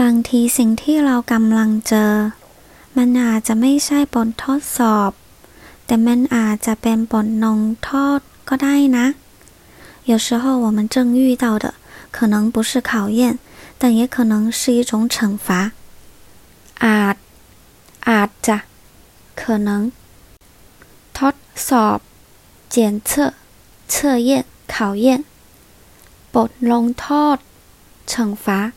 บางทีสิ่งที่เรากำลังเจอ มันอาจจะไม่ใช่บททดสอบ แต่มันอาจจะเป็นบทลงโทษก็ได้นะ有时候我们正遇到的可能不是考验，但也可能是一种惩罚。อาจ อาจจะ可能ทดสอบ检测测验考验บทลงโทษ惩罚